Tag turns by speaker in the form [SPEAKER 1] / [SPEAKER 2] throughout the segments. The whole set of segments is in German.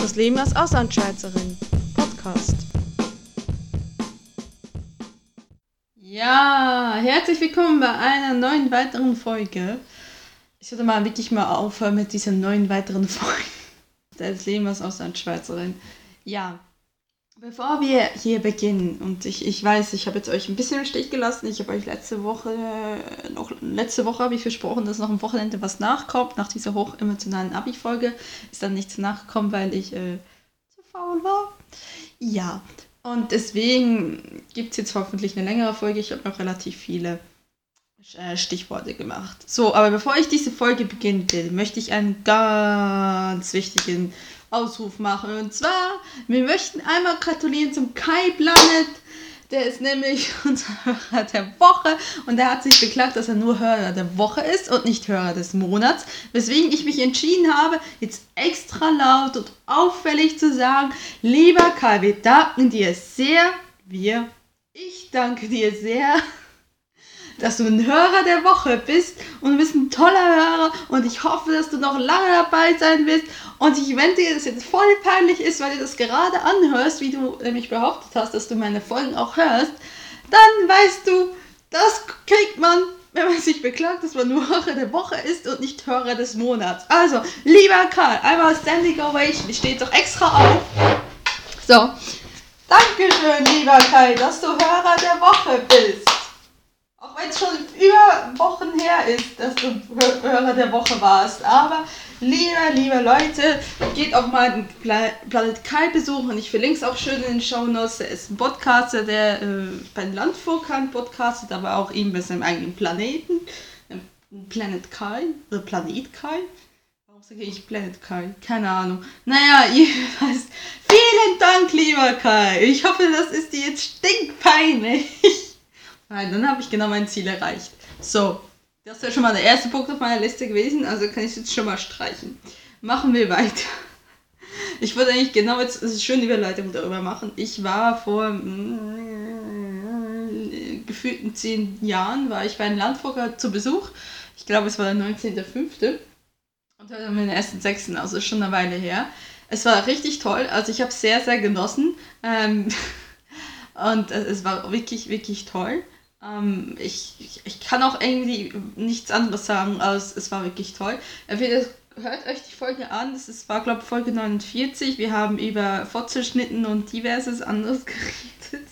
[SPEAKER 1] Das Leben als Auslandschweizerin. Podcast.
[SPEAKER 2] Ja, herzlich willkommen bei einer neuen weiteren Folge. Ich würde mal wirklich mal aufhören mit diesen neuen weiteren Folgen. Das Leben als Auslandschweizerin. Ja, bevor wir hier beginnen, und ich, ich weiß, ich habe jetzt euch ein bisschen im Stich gelassen. Ich habe euch letzte Woche, äh, noch letzte Woche habe ich versprochen, dass noch am Wochenende was nachkommt. Nach dieser hochemotionalen Abi-Folge ist dann nichts nachgekommen, weil ich äh, zu faul war. Ja, und deswegen gibt es jetzt hoffentlich eine längere Folge. Ich habe noch relativ viele äh, Stichworte gemacht. So, aber bevor ich diese Folge beginnen will, möchte ich einen ganz wichtigen Ausruf machen. Und zwar, wir möchten einmal gratulieren zum Kai Planet. Der ist nämlich unser Hörer der Woche und der hat sich beklagt, dass er nur Hörer der Woche ist und nicht Hörer des Monats. Weswegen ich mich entschieden habe, jetzt extra laut und auffällig zu sagen, lieber Kai, wir danken dir sehr, wir, ich danke dir sehr dass du ein Hörer der Woche bist und du bist ein toller Hörer und ich hoffe, dass du noch lange dabei sein wirst. Und ich, wenn dir das jetzt voll peinlich ist, weil du das gerade anhörst, wie du nämlich behauptet hast, dass du meine Folgen auch hörst, dann weißt du, das kriegt man, wenn man sich beklagt, dass man nur Hörer der Woche ist und nicht Hörer des Monats. Also, lieber Karl, einmal Standing Ovation, steht doch extra auf. So, Dankeschön, lieber Kai, dass du Hörer der Woche bist. Wenn es schon über Wochen her ist, dass du Hörer der Woche warst. Aber liebe, liebe Leute, geht auch mal den Planet Kai besuchen. Ich verlinke es auch schön in den Show Notes. Er ist ein Podcaster, der äh, bei den Landvogel podcastet, aber auch ihm bei seinem eigenen Planeten. Planet Kai oder Planet Kai. Warum sage ich Planet Kai? Keine Ahnung. Naja, jedenfalls, vielen Dank, lieber Kai. Ich hoffe, das ist dir jetzt stinkpeinlich. Nein, dann habe ich genau mein Ziel erreicht. So, das wäre schon mal der erste Punkt auf meiner Liste gewesen, also kann ich es jetzt schon mal streichen. Machen wir weiter. Ich wollte eigentlich genau jetzt eine schöne Überleitung darüber machen. Ich war vor mm, gefühlten zehn Jahren, war ich bei einem Landvogel zu Besuch. Ich glaube, es war der 19.05. Und heute haben wir den ersten sechsten, also schon eine Weile her. Es war richtig toll, also ich habe es sehr, sehr genossen. Ähm, und es war wirklich, wirklich toll. Ähm, ich, ich, ich, kann auch irgendwie nichts anderes sagen, als es war wirklich toll. Entweder hört euch die Folge an, das ist, war glaube ich Folge 49. Wir haben über Fortzuschnitten und diverses anderes geredet.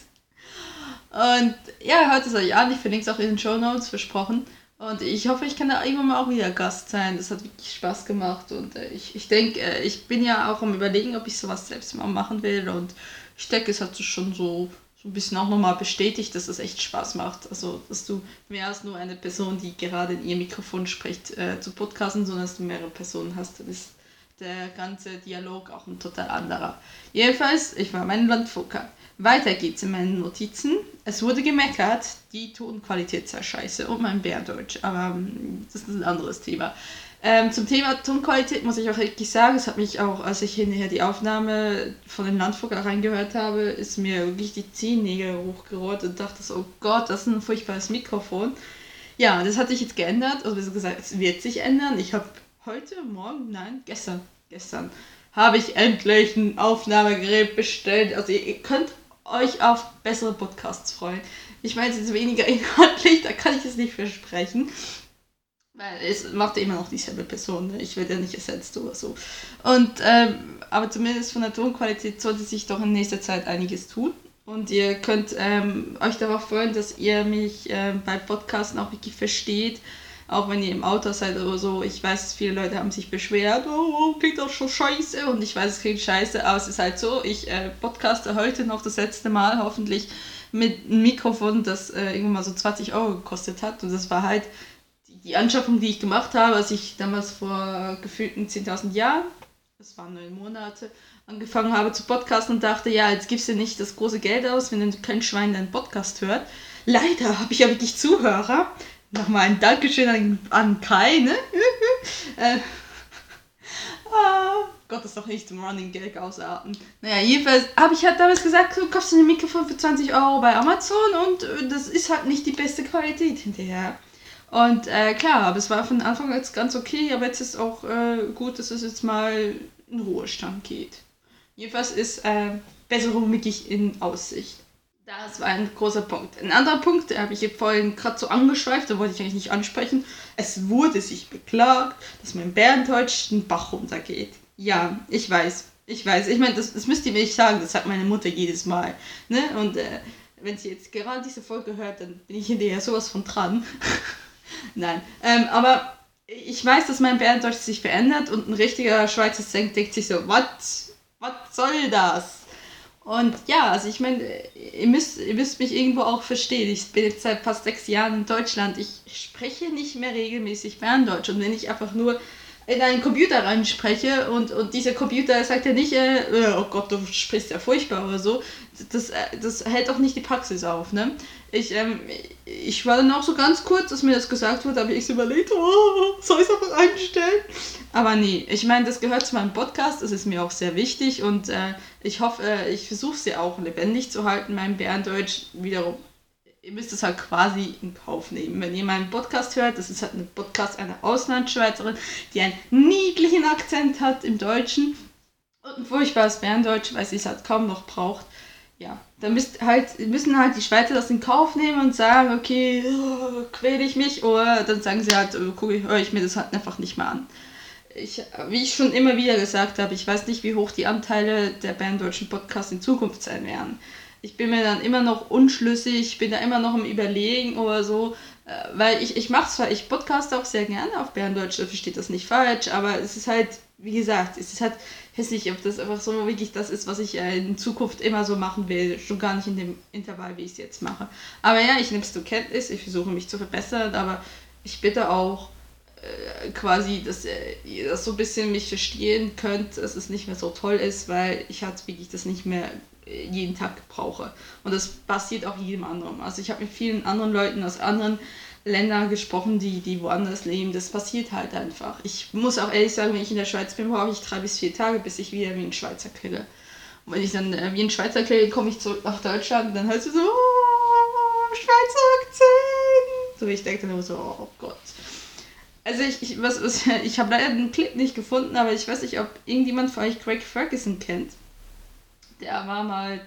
[SPEAKER 2] Und ja, hört es euch an, ich verlinke es auch in den Show Notes, versprochen. Und ich hoffe, ich kann da irgendwann mal auch wieder Gast sein. Das hat wirklich Spaß gemacht. Und äh, ich, ich denke, äh, ich bin ja auch am Überlegen, ob ich sowas selbst mal machen will. Und ich denke, es hat sich schon so ein bisschen auch nochmal bestätigt, dass es echt Spaß macht. Also, dass du mehr als nur eine Person, die gerade in ihr Mikrofon spricht, äh, zu podcasten, sondern dass du mehrere Personen hast. Dann ist der ganze Dialog auch ein total anderer. Jedenfalls, ich war mein Landfucker. Weiter geht's in meinen Notizen. Es wurde gemeckert, die Tonqualität sei scheiße und mein Bärdeutsch, aber ähm, das ist ein anderes Thema. Ähm, zum Thema Tonqualität muss ich auch wirklich sagen, es hat mich auch, als ich hinterher die Aufnahme von dem Landvogel reingehört habe, ist mir wirklich die Zehennägel hochgerollt und dachte so, oh Gott, das ist ein furchtbares Mikrofon. Ja, das hat sich jetzt geändert, also wie gesagt, es wird sich ändern. Ich habe heute, morgen, nein, gestern, gestern, habe ich endlich ein Aufnahmegerät bestellt. Also ihr, ihr könnt euch auf bessere Podcasts freuen. Ich meine, es ist weniger inhaltlich, da kann ich es nicht versprechen. Weil es macht immer noch dieselbe Person, ne? ich werde ja nicht ersetzt oder so. Und, ähm, aber zumindest von der Tonqualität sollte sich doch in nächster Zeit einiges tun. Und ihr könnt ähm, euch darauf freuen, dass ihr mich äh, bei Podcasten auch wirklich versteht. Auch wenn ihr im Auto seid oder so. Ich weiß, viele Leute haben sich beschwert, oh, oh klingt doch schon scheiße. Und ich weiß, es klingt scheiße, aber es ist halt so. Ich äh, podcaste heute noch das letzte Mal, hoffentlich mit einem Mikrofon, das äh, irgendwann mal so 20 Euro gekostet hat. Und das war halt die Anschaffung, die ich gemacht habe, als ich damals vor gefühlten 10.000 Jahren, das waren neun Monate, angefangen habe zu podcasten und dachte, ja, jetzt gibst du nicht das große Geld aus, wenn kein Schwein deinen Podcast hört. Leider habe ich ja wirklich Zuhörer. Nochmal ein Dankeschön an, an Kai, ne? äh, ah, Gott, das ist doch nicht zum Running Gag ausarten. Naja, jedenfalls habe ich halt damals gesagt, du kaufst ein Mikrofon für 20 Euro bei Amazon und äh, das ist halt nicht die beste Qualität hinterher. Und äh, klar, aber es war von Anfang an ganz okay, aber jetzt ist auch äh, gut, dass es jetzt mal in Ruhestand geht. Jedenfalls ist äh, Besserung wirklich in Aussicht. Das war ein großer Punkt. Ein anderer Punkt, der habe ich vorhin gerade so angeschweift, da wollte ich eigentlich nicht ansprechen. Es wurde sich beklagt, dass mein Bärendeutsch den Bach runtergeht. Ja, ich weiß. Ich weiß. Ich meine, das, das müsst ihr mir nicht sagen, das sagt meine Mutter jedes Mal. Ne? Und äh, wenn sie jetzt gerade diese Folge hört, dann bin ich hinterher sowas von dran. Nein. Ähm, aber ich weiß, dass mein Bärendeutsch sich verändert und ein richtiger Schweizer denkt sich so, was? Soll das? Und ja, also ich meine, ihr müsst, ihr müsst mich irgendwo auch verstehen. Ich bin jetzt seit fast sechs Jahren in Deutschland. Ich spreche nicht mehr regelmäßig Berndeutsch. Und wenn ich einfach nur in einen Computer reinspreche und, und dieser Computer sagt ja nicht, äh, oh Gott, du sprichst ja furchtbar oder so, das, äh, das hält auch nicht die Praxis auf. Ne? Ich, ähm, ich war dann auch so ganz kurz, dass mir das gesagt wurde, aber ich überlegt, oh, soll ich es einfach einstellen? Aber nee, ich meine, das gehört zu meinem Podcast, das ist mir auch sehr wichtig und äh, ich hoffe, äh, ich versuche sie auch lebendig zu halten, mein Bärendeutsch wiederum ihr müsst es halt quasi in Kauf nehmen. Wenn ihr meinen Podcast hört, das ist halt ein Podcast einer Auslandsschweizerin, die einen niedlichen Akzent hat im Deutschen und ein furchtbares Berndeutsch, weil sie es halt kaum noch braucht. Ja, dann müsst halt, müssen halt die Schweizer das in Kauf nehmen und sagen, okay, quäle ich mich, oder dann sagen sie halt, oh, guck, höre ich mir das halt einfach nicht mehr an. Ich, wie ich schon immer wieder gesagt habe, ich weiß nicht, wie hoch die Anteile der berndeutschen Podcasts in Zukunft sein werden ich bin mir dann immer noch unschlüssig, bin da immer noch im Überlegen oder so, äh, weil ich, ich mache zwar, ich podcaste auch sehr gerne auf Berndeutsch, versteht das nicht falsch, aber es ist halt, wie gesagt, es ist halt hässlich, ob das einfach so wirklich das ist, was ich äh, in Zukunft immer so machen will, schon gar nicht in dem Intervall, wie ich es jetzt mache. Aber ja, ich nehme es zur Kenntnis, ich versuche mich zu verbessern, aber ich bitte auch äh, quasi, dass ihr das so ein bisschen mich verstehen könnt, dass es nicht mehr so toll ist, weil ich halt wirklich das nicht mehr jeden Tag brauche. Und das passiert auch jedem anderen. Also ich habe mit vielen anderen Leuten aus anderen Ländern gesprochen, die, die woanders leben. Das passiert halt einfach. Ich muss auch ehrlich sagen, wenn ich in der Schweiz bin, brauche ich drei bis vier Tage, bis ich wieder wie ein Schweizer klinge. Und wenn ich dann äh, wie ein Schweizer klinge, komme ich zurück nach Deutschland und dann hörst du so, oh, Schweizer Akzent. So ich denke dann immer so, oh Gott. Also ich, ich, was, was, ich habe leider den Clip nicht gefunden, aber ich weiß nicht, ob irgendjemand von euch Greg Ferguson kennt der war mal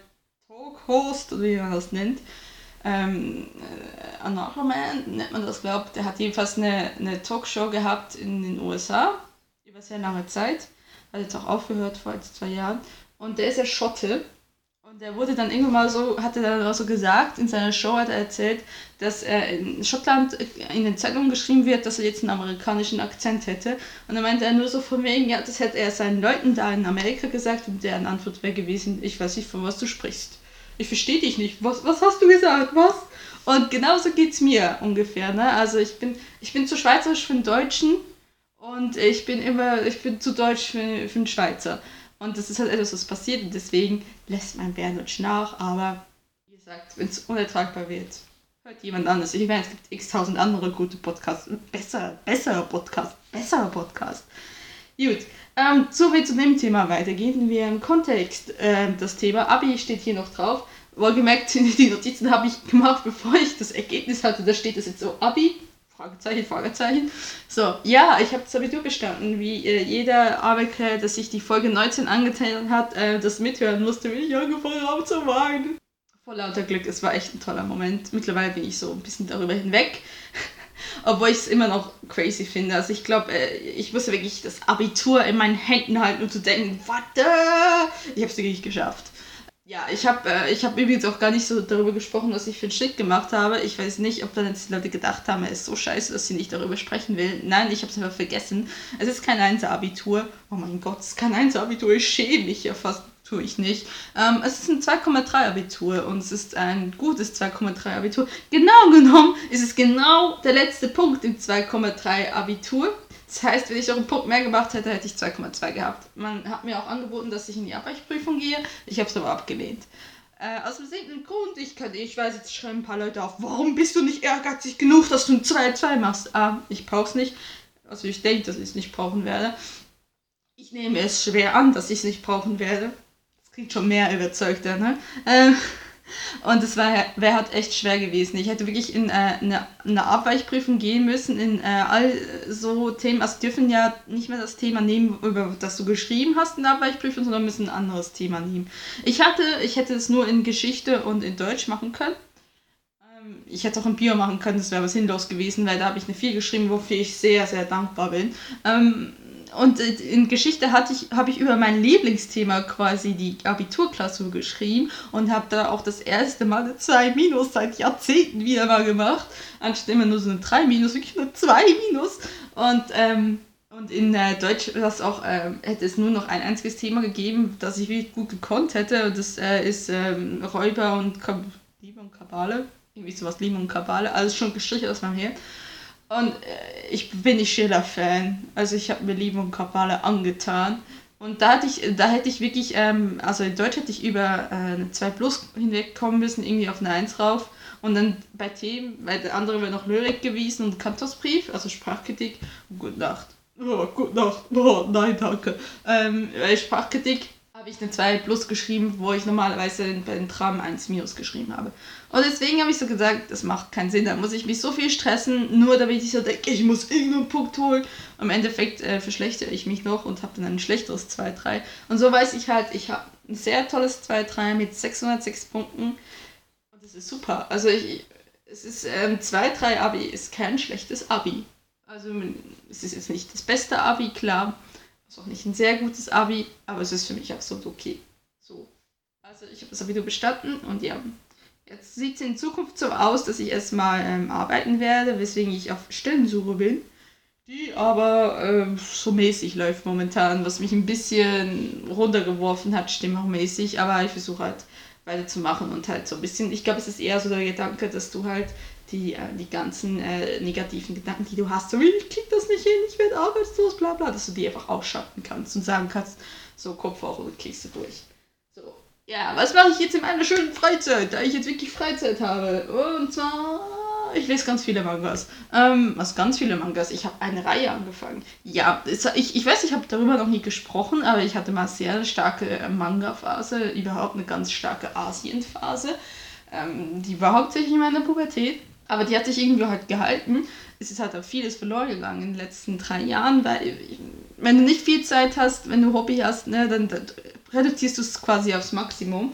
[SPEAKER 2] Talk-Host, oder wie man das nennt. Ähm, äh, Anarcho-Man nennt man das, glaubt. Der hat jedenfalls eine, eine Talkshow gehabt in den USA über sehr lange Zeit. Hat jetzt auch aufgehört vor zwei Jahren. Und der ist ja Schotte. Und der wurde dann irgendwann mal so, hat er dann auch so gesagt, in seiner Show hat er erzählt, dass er in Schottland in den Zeitungen geschrieben wird, dass er jetzt einen amerikanischen Akzent hätte. Und dann meinte er nur so von wegen, ja, das hätte er seinen Leuten da in Amerika gesagt und deren Antwort wäre gewesen, ich weiß nicht, von was du sprichst. Ich verstehe dich nicht. Was, was hast du gesagt? Was? Und genauso geht es mir ungefähr. Ne? Also ich bin, ich bin zu schweizerisch für den Deutschen und ich bin immer, ich bin zu deutsch für, für den Schweizer. Und das ist halt etwas, was passiert und deswegen lässt mein Berndeutsch nach. Aber wie gesagt, wenn es unertragbar wird, hört jemand anderes. Ich meine, es gibt x tausend andere gute Podcasts. Besser, besserer Podcast, besserer Podcast. Gut, ähm, so wie zu dem Thema weitergehen. Wir im Kontext äh, das Thema Abi steht hier noch drauf. Wohlgemerkt, die Notizen habe ich gemacht, bevor ich das Ergebnis hatte. Da steht es jetzt so Abi Fragezeichen, Fragezeichen. So, ja, ich habe das Abitur bestanden, wie äh, jeder Arbeiter, der sich die Folge 19 angetan hat, äh, das mithören musste, wie ich angefangen habe zu weinen. Vor lauter Glück, es war echt ein toller Moment. Mittlerweile bin ich so ein bisschen darüber hinweg. Obwohl ich es immer noch crazy finde. Also ich glaube, äh, ich musste wirklich das Abitur in meinen Händen halten, um zu denken, warte, ich habe es wirklich geschafft. Ja, ich habe äh, hab übrigens auch gar nicht so darüber gesprochen, was ich für einen Schnitt gemacht habe. Ich weiß nicht, ob dann jetzt die Leute gedacht haben, er ist so scheiße, dass sie nicht darüber sprechen will. Nein, ich habe es einfach vergessen. Es ist kein 1-Abitur. Oh mein Gott, es ist kein 1-Abitur. Ich schäme mich ja fast. Tue ich nicht. Ähm, es ist ein 2,3 Abitur und es ist ein gutes 2,3 Abitur. Genau genommen ist es genau der letzte Punkt im 2,3 Abitur. Das heißt, wenn ich noch einen Punkt mehr gemacht hätte, hätte ich 2,2 gehabt. Man hat mir auch angeboten, dass ich in die Abweichprüfung gehe. Ich habe es aber abgelehnt. Äh, aus dem simplen Grund, ich, kann, ich weiß, jetzt schreiben ein paar Leute auf, warum bist du nicht ehrgeizig genug, dass du ein 2-2 machst? Ah, ich brauch's nicht. Also ich denke, dass ich es nicht brauchen werde. Ich nehme es schwer an, dass ich es nicht brauchen werde. Das klingt schon mehr überzeugter, ne? Äh, Und es wäre halt echt schwer gewesen. Ich hätte wirklich in äh, eine, eine Abweichprüfung gehen müssen in äh, all so Themen. Also dürfen ja nicht mehr das Thema nehmen, über das du geschrieben hast in der Abweichprüfung, sondern müssen ein anderes Thema nehmen. Ich hatte, ich hätte es nur in Geschichte und in Deutsch machen können. Ähm, ich hätte auch in Bio machen können, das wäre was sinnlos gewesen, weil da habe ich eine 4 geschrieben, wofür ich sehr, sehr dankbar bin. Ähm, und in Geschichte hatte ich, habe ich über mein Lieblingsthema quasi die Abiturklausur geschrieben und habe da auch das erste Mal eine 2 Minus seit Jahrzehnten wieder mal gemacht. Anstatt immer nur so eine 3 Minus, wirklich nur 2 Minus. Und, ähm, und in äh, Deutsch das auch, äh, hätte es nur noch ein einziges Thema gegeben, das ich wirklich gut gekonnt hätte. Und das äh, ist ähm, Räuber und Kab Liebe und Kabale. Irgendwie sowas, Liebe und Kabale. Alles schon gestrichen aus meinem Hirn. Und äh, ich bin nicht Schiller-Fan. Also ich habe mir Liebe und Kabale angetan. Und da, hatte ich, da hätte ich wirklich, ähm, also in Deutsch hätte ich über äh, eine 2 Plus hinwegkommen müssen, irgendwie auf eine 1 rauf. Und dann bei Themen, weil der andere wäre noch Lyrik gewesen und Kantorsbrief, also Sprachkritik. Gute Nacht. Oh, gute Nacht. Oh, nein, danke. Ähm, Sprachkritik habe ich eine 2 plus geschrieben, wo ich normalerweise bei den Tram 1 minus geschrieben habe. Und deswegen habe ich so gesagt, das macht keinen Sinn, da muss ich mich so viel stressen, nur damit ich so denke, ich muss irgendeinen Punkt holen. Im Endeffekt äh, verschlechtere ich mich noch und habe dann ein schlechteres 2-3. Und so weiß ich halt, ich habe ein sehr tolles 2-3 mit 606 Punkten. Und das ist super. Also ich, es ist ähm, 2-3 Abi ist kein schlechtes Abi. Also es ist jetzt nicht das beste Abi, klar ist auch nicht ein sehr gutes Abi, aber es ist für mich absolut okay. So. Also ich habe das Abitur bestanden und ja, jetzt sieht es in Zukunft so aus, dass ich erstmal ähm, arbeiten werde, weswegen ich auf Stellensuche bin, die aber ähm, so mäßig läuft momentan, was mich ein bisschen runtergeworfen hat, stimmungsmäßig, aber ich versuche halt weiterzumachen und halt so ein bisschen, ich glaube, es ist eher so der Gedanke, dass du halt die, äh, die ganzen äh, negativen Gedanken, die du hast, so ich krieg das nicht hin, ich werde arbeitslos, bla bla, dass du die einfach ausschalten kannst und sagen kannst, so Kopf hoch und kriegst du durch. So, ja, was mache ich jetzt in meiner schönen Freizeit, da ich jetzt wirklich Freizeit habe? Und zwar, ich lese ganz viele Mangas. Ähm, was ganz viele Mangas. Ich habe eine Reihe angefangen. Ja, ich, ich weiß, ich habe darüber noch nie gesprochen, aber ich hatte mal sehr starke Manga-Phase, überhaupt eine ganz starke Asien-Phase. Ähm, die war hauptsächlich in meiner Pubertät. Aber die hat sich irgendwie halt gehalten. Es ist halt auch vieles verloren gegangen in den letzten drei Jahren, weil wenn du nicht viel Zeit hast, wenn du Hobby hast, ne, dann, dann reduzierst du es quasi aufs Maximum.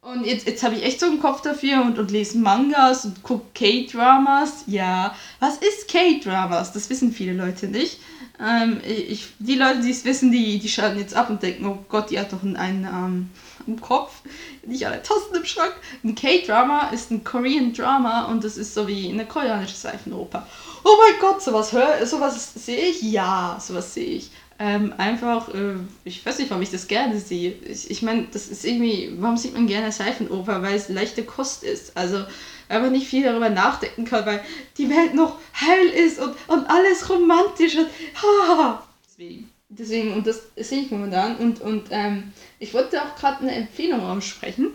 [SPEAKER 2] Und jetzt, jetzt habe ich echt so einen Kopf dafür und, und lese Mangas und gucke K-Dramas. Ja, was ist K-Dramas? Das wissen viele Leute nicht. Ähm, ich, die Leute, die es wissen, die, die schalten jetzt ab und denken, oh Gott, die hat doch einen, ähm, im Kopf, nicht alle Tasten im Schrank. Ein K-Drama ist ein Korean Drama und das ist so wie eine koreanische Seifenoper. Oh mein Gott, sowas hör, sowas sehe ich? Ja, sowas sehe ich. Ähm, einfach, äh, ich weiß nicht, warum ich das gerne sehe. Ich, ich meine, das ist irgendwie, warum sieht man gerne Seifenoper? Weil es leichte Kost ist. Also einfach nicht viel darüber nachdenken kann, weil die Welt noch heil ist und, und alles romantisch und ha. Deswegen. Deswegen, und das sehe ich momentan. Und, und ähm, ich wollte auch gerade eine Empfehlung aussprechen.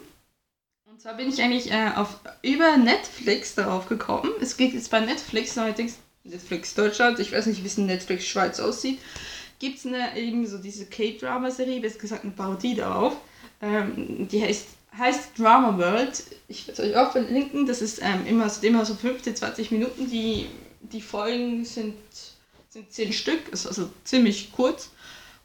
[SPEAKER 2] Und zwar bin ich eigentlich äh, auf, über Netflix darauf gekommen. Es geht jetzt bei Netflix, neuerdings Netflix Deutschland, ich weiß nicht, wie es in Netflix Schweiz aussieht, gibt es eben so diese K-Drama-Serie, besser gesagt eine Parodie darauf. Ähm, die heißt, heißt Drama World. Ich werde es euch auch verlinken. Das ist ähm, immer, so, immer so 15, 20 Minuten. Die, die Folgen sind sind zehn Stück, ist also ziemlich kurz.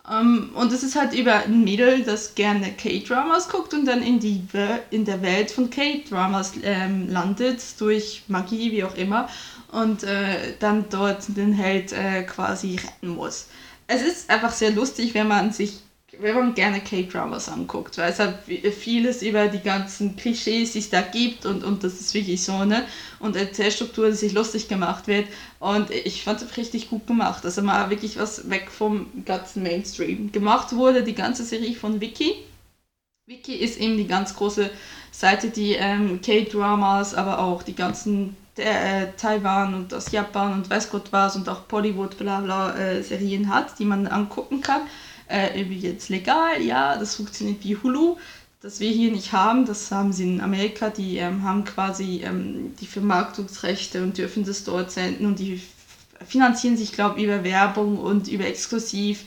[SPEAKER 2] Um, ähm, und es ist halt über ein Mädel, das gerne K-Dramas guckt und dann in, die, in der Welt von K-Dramas ähm, landet, durch Magie, wie auch immer, und äh, dann dort den Held äh, quasi retten muss. Es ist einfach sehr lustig, wenn man sich wenn man gerne K-Dramas anguckt, weil es halt vieles über die ganzen Klischees, die es da gibt und, und das ist wirklich so, ne? Und Erzählstruktur, die sich lustig gemacht wird. Und ich fand es richtig gut gemacht. Also mal wirklich was weg vom ganzen Mainstream. Gemacht wurde die ganze Serie von Wiki. Wiki ist eben die ganz große Seite, die ähm, K-Dramas, aber auch die ganzen äh, Taiwan und aus Japan und weiß Gott was und auch Bollywood, bla bla äh, Serien hat, die man angucken kann äh, übrigens legal, ja, das funktioniert wie Hulu. Das wir hier nicht haben, das haben sie in Amerika, die ähm, haben quasi ähm, die Vermarktungsrechte und dürfen das dort senden und die finanzieren sich, glaube ich, über Werbung und über exklusiv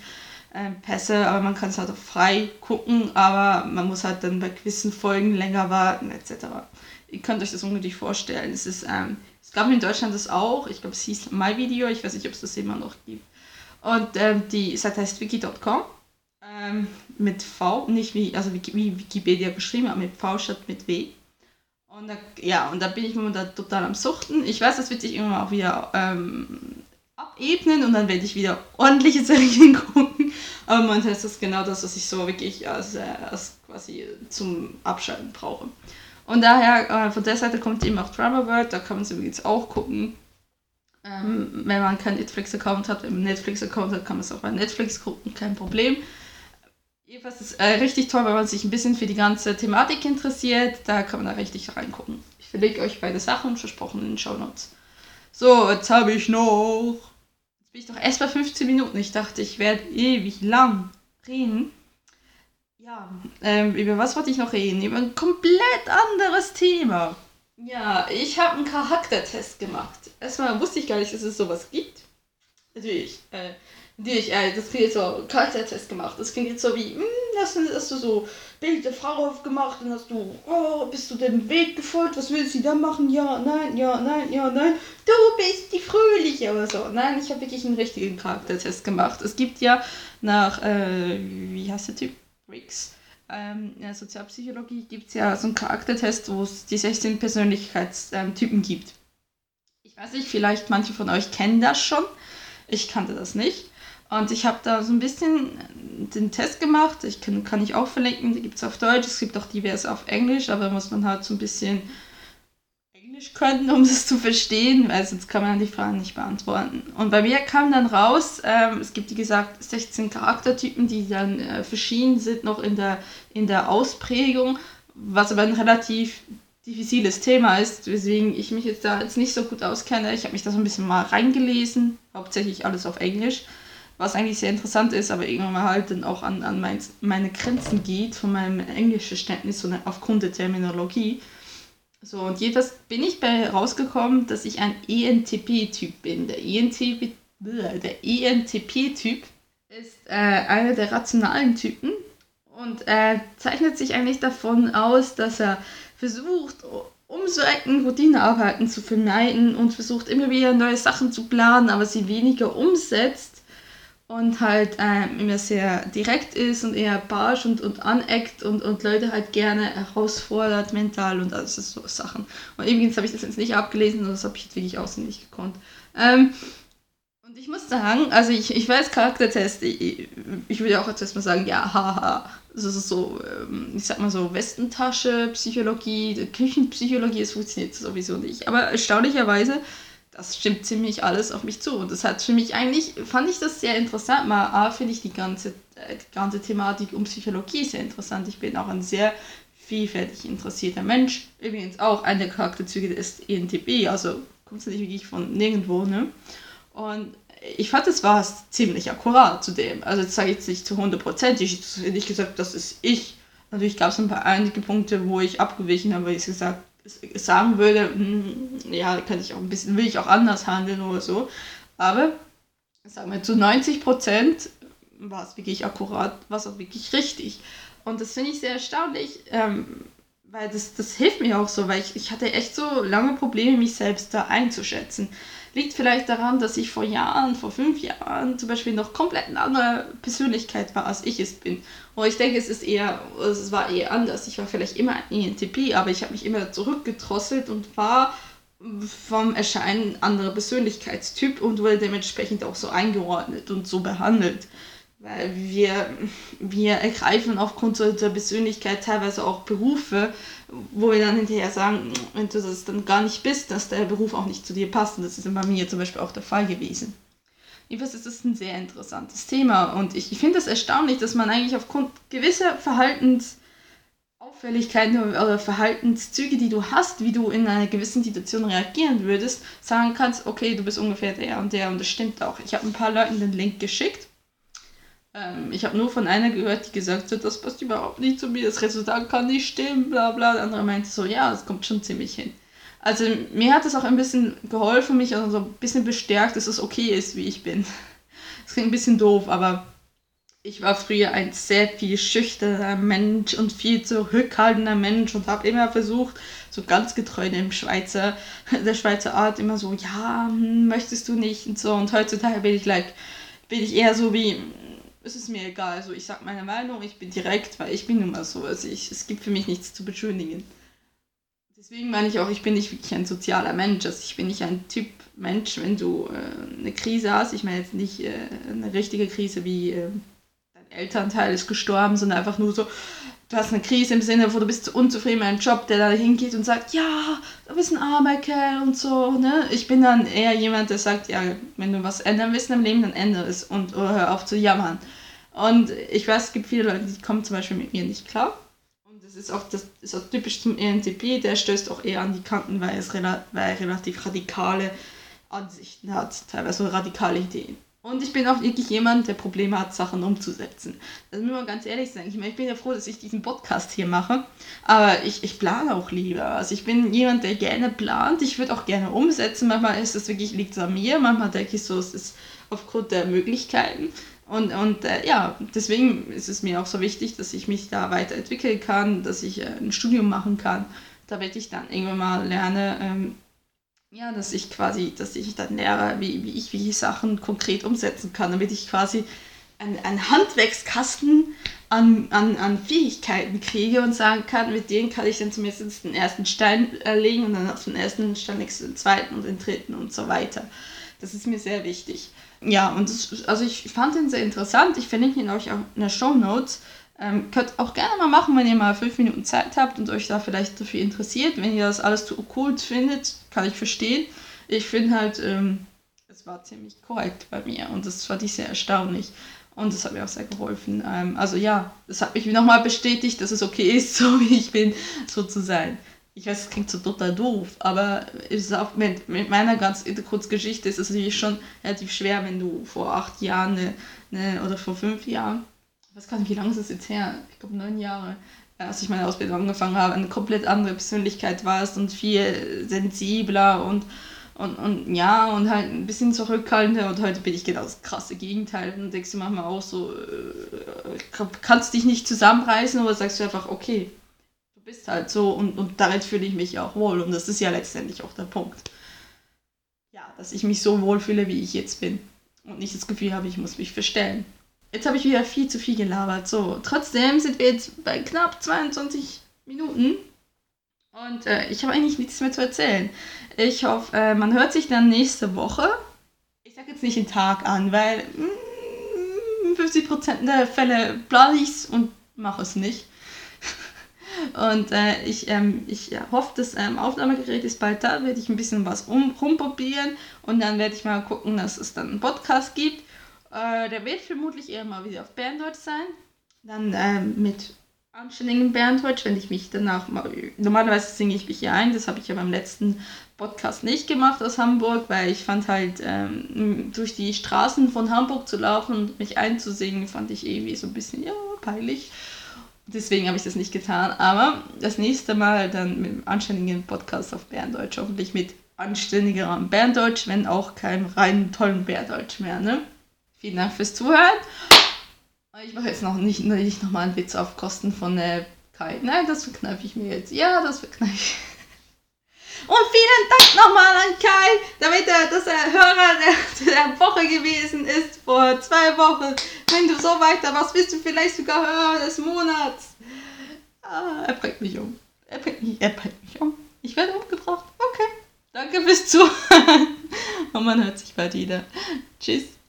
[SPEAKER 2] äh, Pässe, aber man kann es halt auch frei gucken, aber man muss halt dann bei gewissen Folgen länger warten, etc. Ihr könnt euch das ungefähr vorstellen. Es ist, ähm, es gab in Deutschland das auch, ich glaube, es hieß MyVideo, ich weiß nicht, ob es das immer noch gibt. Und ähm, die Seite heißt wiki.com ähm, mit V, nicht wie, also wie, Wikipedia geschrieben, aber mit V statt mit W. Und da, ja, und da bin ich momentan total am Suchten. Ich weiß, das wird sich irgendwann auch wieder ähm, abebnen und dann werde ich wieder ordentliche Serien gucken. Aber momentan ist das genau das, was ich so wirklich als, äh, als quasi zum Abschalten brauche. Und daher, äh, von der Seite kommt eben auch Drama World, da kann man es übrigens auch gucken. Ähm, wenn man keinen Netflix-Account hat, wenn man Netflix-Account hat, kann man es auch bei Netflix gucken, kein Problem. Jedenfalls ist es äh, richtig toll, wenn man sich ein bisschen für die ganze Thematik interessiert. Da kann man da richtig reingucken. Ich verlinke euch beide Sachen, versprochen in den Show Notes. So, jetzt habe ich noch. Jetzt bin ich doch erst bei 15 Minuten. Ich dachte, ich werde ewig lang reden. Ja, ähm, über was wollte ich noch reden? Über ein komplett anderes Thema. Ja, ich habe einen Charaktertest gemacht. Erstmal wusste ich gar nicht, dass es sowas gibt. Natürlich, äh, natürlich, äh, das klingt jetzt so, Charaktertest gemacht. Das klingt jetzt so wie, mh, hm, hast, du, hast du so Bild der Frau aufgemacht und hast du, oh, bist du dem Weg gefolgt, was will sie da machen? Ja, nein, ja, nein, ja, nein. Du bist die Fröhliche oder so. Nein, ich habe wirklich einen richtigen Charaktertest gemacht. Es gibt ja nach, äh, wie heißt der Typ? Briggs. Ähm, in der Sozialpsychologie gibt es ja so einen Charaktertest, wo es die 16 Persönlichkeitstypen gibt. Ich weiß nicht, vielleicht manche von euch kennen das schon. Ich kannte das nicht. Und ich habe da so ein bisschen den Test gemacht. Ich kann, kann ich auch verlinken. Die gibt es auf Deutsch. Es gibt auch diverse auf Englisch, aber muss man halt so ein bisschen Englisch können, um das zu verstehen, weil sonst kann man die Fragen nicht beantworten. Und bei mir kam dann raus, ähm, es gibt wie gesagt 16 Charaktertypen, die dann äh, verschieden sind noch in der, in der Ausprägung, was aber ein relativ diffiziles Thema ist, weswegen ich mich jetzt da jetzt nicht so gut auskenne. Ich habe mich da so ein bisschen mal reingelesen, hauptsächlich alles auf Englisch, was eigentlich sehr interessant ist, aber irgendwann mal halt dann auch an, an mein, meine Grenzen geht von meinem Englischverständnis und aufgrund der Terminologie. So, und jedenfalls bin ich bei rausgekommen, dass ich ein ENTP-Typ bin. Der ENTP, der ENTP-Typ ist äh, einer der rationalen Typen und äh, zeichnet sich eigentlich davon aus, dass er versucht, um so Ecken Routinearbeiten zu vermeiden und versucht immer wieder neue Sachen zu planen, aber sie weniger umsetzt und halt ähm, immer sehr direkt ist und eher barsch und, und aneckt und, und Leute halt gerne herausfordert mental und alles so Sachen. Und übrigens habe ich das jetzt nicht abgelesen, das habe ich jetzt wirklich auswendig gekonnt. Ähm, und ich muss sagen, also ich, ich weiß Charaktertest, ich, ich würde auch jetzt erstmal sagen, ja, haha, das ist so, ähm, ich sag mal so Westentasche, Psychologie, Küchenpsychologie, es funktioniert sowieso nicht. Aber erstaunlicherweise das stimmt ziemlich alles auf mich zu. Und das hat für mich eigentlich, fand ich das sehr interessant. Mal A, finde ich die ganze, äh, die ganze Thematik um Psychologie sehr interessant. Ich bin auch ein sehr vielfältig interessierter Mensch. Übrigens auch eine der Charakterzüge ist ENTP, also kommt es nicht wirklich von nirgendwo, ne? Und ich fand, es war ziemlich akkurat zu dem. Also das sage ich jetzt nicht zu 100%, ich habe nicht gesagt, das ist ich. Natürlich gab es ein paar einige Punkte, wo ich abgewichen habe, weil ich gesagt sagen würde, hm, ja, kann ich auch ein bisschen, will ich auch anders handeln oder so. Aber sagen wir zu 90 Prozent war es wirklich akkurat, war es auch wirklich richtig. Und das finde ich sehr erstaunlich, ähm, weil das, das hilft mir auch so, weil ich, ich hatte echt so lange Probleme, mich selbst da einzuschätzen. Liegt vielleicht daran, dass ich vor Jahren, vor fünf Jahren zum Beispiel noch komplett eine andere Persönlichkeit war, als ich es bin. Und ich denke, es ist eher, es war eher anders. Ich war vielleicht immer ein ENTP, aber ich habe mich immer zurückgedrosselt und war vom Erscheinen ein anderer Persönlichkeitstyp und wurde dementsprechend auch so eingeordnet und so behandelt. Weil wir, wir ergreifen aufgrund unserer Persönlichkeit teilweise auch Berufe, wo wir dann hinterher sagen, wenn du das dann gar nicht bist, dass der Beruf auch nicht zu dir passt. Und das ist bei mir zum Beispiel auch der Fall gewesen. Jedenfalls ist das ein sehr interessantes Thema und ich, ich finde es das erstaunlich, dass man eigentlich aufgrund gewisser Verhaltensauffälligkeiten oder Verhaltenszüge, die du hast, wie du in einer gewissen Situation reagieren würdest, sagen kannst, okay, du bist ungefähr der und der und das stimmt auch. Ich habe ein paar Leuten den Link geschickt ähm, ich habe nur von einer gehört, die gesagt hat, das passt überhaupt nicht zu mir, das Resultat kann nicht stimmen, bla bla. Der andere meinte so, ja, es kommt schon ziemlich hin. Also mir hat es auch ein bisschen geholfen, mich also so ein bisschen bestärkt, dass es okay ist, wie ich bin. Das klingt ein bisschen doof, aber ich war früher ein sehr viel schüchterner Mensch und viel zurückhaltender Mensch und habe immer versucht, so ganz getreu dem Schweizer, der Schweizer Art immer so, ja, hm, möchtest du nicht und so. Und heutzutage bin ich like, bin ich eher so wie, es ist mir egal, also ich sag meine Meinung, ich bin direkt, weil ich bin nun mal so, also ich, es gibt für mich nichts zu beschönigen. Deswegen meine ich auch, ich bin nicht wirklich ein sozialer Mensch, also ich bin nicht ein Typ Mensch, wenn du äh, eine Krise hast, ich meine jetzt nicht äh, eine richtige Krise wie äh, dein Elternteil ist gestorben, sondern einfach nur so, du hast eine Krise im Sinne, wo du bist unzufrieden mit einem Job, der da hingeht und sagt, ja, du bist ein armer Kerl und so, ne? Ich bin dann eher jemand, der sagt, ja, wenn du was ändern willst im Leben, dann ändere es und hör auf zu jammern. Und ich weiß, es gibt viele Leute, die kommen zum Beispiel mit mir nicht klar. Und das ist auch, das ist auch typisch zum ENTP, der stößt auch eher an die Kanten, weil, es weil er relativ radikale Ansichten hat, teilweise radikale Ideen. Und ich bin auch wirklich jemand, der Probleme hat, Sachen umzusetzen. Das muss man ganz ehrlich sagen. Ich meine, ich bin ja froh, dass ich diesen Podcast hier mache, aber ich, ich plane auch lieber. Also ich bin jemand, der gerne plant. Ich würde auch gerne umsetzen. Manchmal ist es wirklich, liegt es an mir. Manchmal denke ich so, es ist aufgrund der Möglichkeiten. Und, und äh, ja, deswegen ist es mir auch so wichtig, dass ich mich da weiterentwickeln kann, dass ich äh, ein Studium machen kann, damit ich dann irgendwann mal lerne, ähm, ja, dass ich quasi, dass ich dann lehre, wie, wie ich wie Sachen konkret umsetzen kann, damit ich quasi einen, Handwerkskasten an, an, an Fähigkeiten kriege und sagen kann, mit denen kann ich dann zumindest den ersten Stein legen und dann auf den ersten Stein du den zweiten und den dritten und so weiter. Das ist mir sehr wichtig. Ja, und das, also ich fand ihn sehr interessant. Ich verlinke ihn euch auch in der Show Notes. Ähm, könnt auch gerne mal machen, wenn ihr mal fünf Minuten Zeit habt und euch da vielleicht dafür interessiert. Wenn ihr das alles zu okkult findet, kann ich verstehen. Ich finde halt, ähm, es war ziemlich korrekt bei mir und das fand ich sehr erstaunlich. Und das hat mir auch sehr geholfen. Ähm, also ja, das hat mich nochmal bestätigt, dass es okay ist, so wie ich bin, so zu sein. Ich weiß, es klingt so total doof, aber ist auch mit, mit meiner ganz Kurzgeschichte ist es natürlich schon relativ schwer, wenn du vor acht Jahren eine, eine, oder vor fünf Jahren ich weiß gar nicht, wie lange ist es jetzt her? Ich glaube neun Jahre, äh, als ich meine Ausbildung angefangen habe, eine komplett andere Persönlichkeit warst und viel sensibler und, und, und ja, und halt ein bisschen zurückhaltender und heute bin ich genau das krasse Gegenteil und denkst du manchmal auch so, äh, kannst dich nicht zusammenreißen oder sagst du einfach, okay, du bist halt so und, und damit fühle ich mich auch wohl und das ist ja letztendlich auch der Punkt. Ja, dass ich mich so wohl fühle, wie ich jetzt bin und nicht das Gefühl habe, ich muss mich verstellen. Jetzt habe ich wieder viel zu viel gelabert. So, trotzdem sind wir jetzt bei knapp 22 Minuten. Und äh, ich habe eigentlich nichts mehr zu erzählen. Ich hoffe, äh, man hört sich dann nächste Woche. Ich sage jetzt nicht den Tag an, weil mm, 50% der Fälle plane ich es und mache es nicht. Und äh, ich, ähm, ich hoffe, das ähm, Aufnahmegerät ist bald da, werde ich ein bisschen was um, rumprobieren und dann werde ich mal gucken, dass es dann einen Podcast gibt. Äh, der wird vermutlich eher mal wieder auf Berndeutsch sein. Dann ähm, mit anständigem Berndeutsch, wenn ich mich danach mal. Normalerweise singe ich mich hier ein, das habe ich ja beim letzten Podcast nicht gemacht aus Hamburg, weil ich fand halt, ähm, durch die Straßen von Hamburg zu laufen und mich einzusingen, fand ich irgendwie so ein bisschen, ja, peinlich. Deswegen habe ich das nicht getan. Aber das nächste Mal dann mit einem anständigen Podcast auf Berndeutsch, hoffentlich mit anständigerem Berndeutsch, wenn auch keinem reinen tollen Berndeutsch mehr, ne? Vielen Dank fürs Zuhören. Ich mache jetzt noch nicht, nicht nochmal einen Witz auf Kosten von äh, Kai. Nein, das verkneife ich mir jetzt. Ja, das verkneife ich. Und vielen Dank nochmal an Kai, damit er, dass er Hörer der, der Woche gewesen ist, vor zwei Wochen. Wenn du so weiter machst, bist du vielleicht sogar Hörer des Monats. Ah, er bringt mich um. Er bringt mich, er bringt mich um. Ich werde umgebracht. Okay. Danke fürs Zuhören. Und man hört sich bald wieder. Tschüss.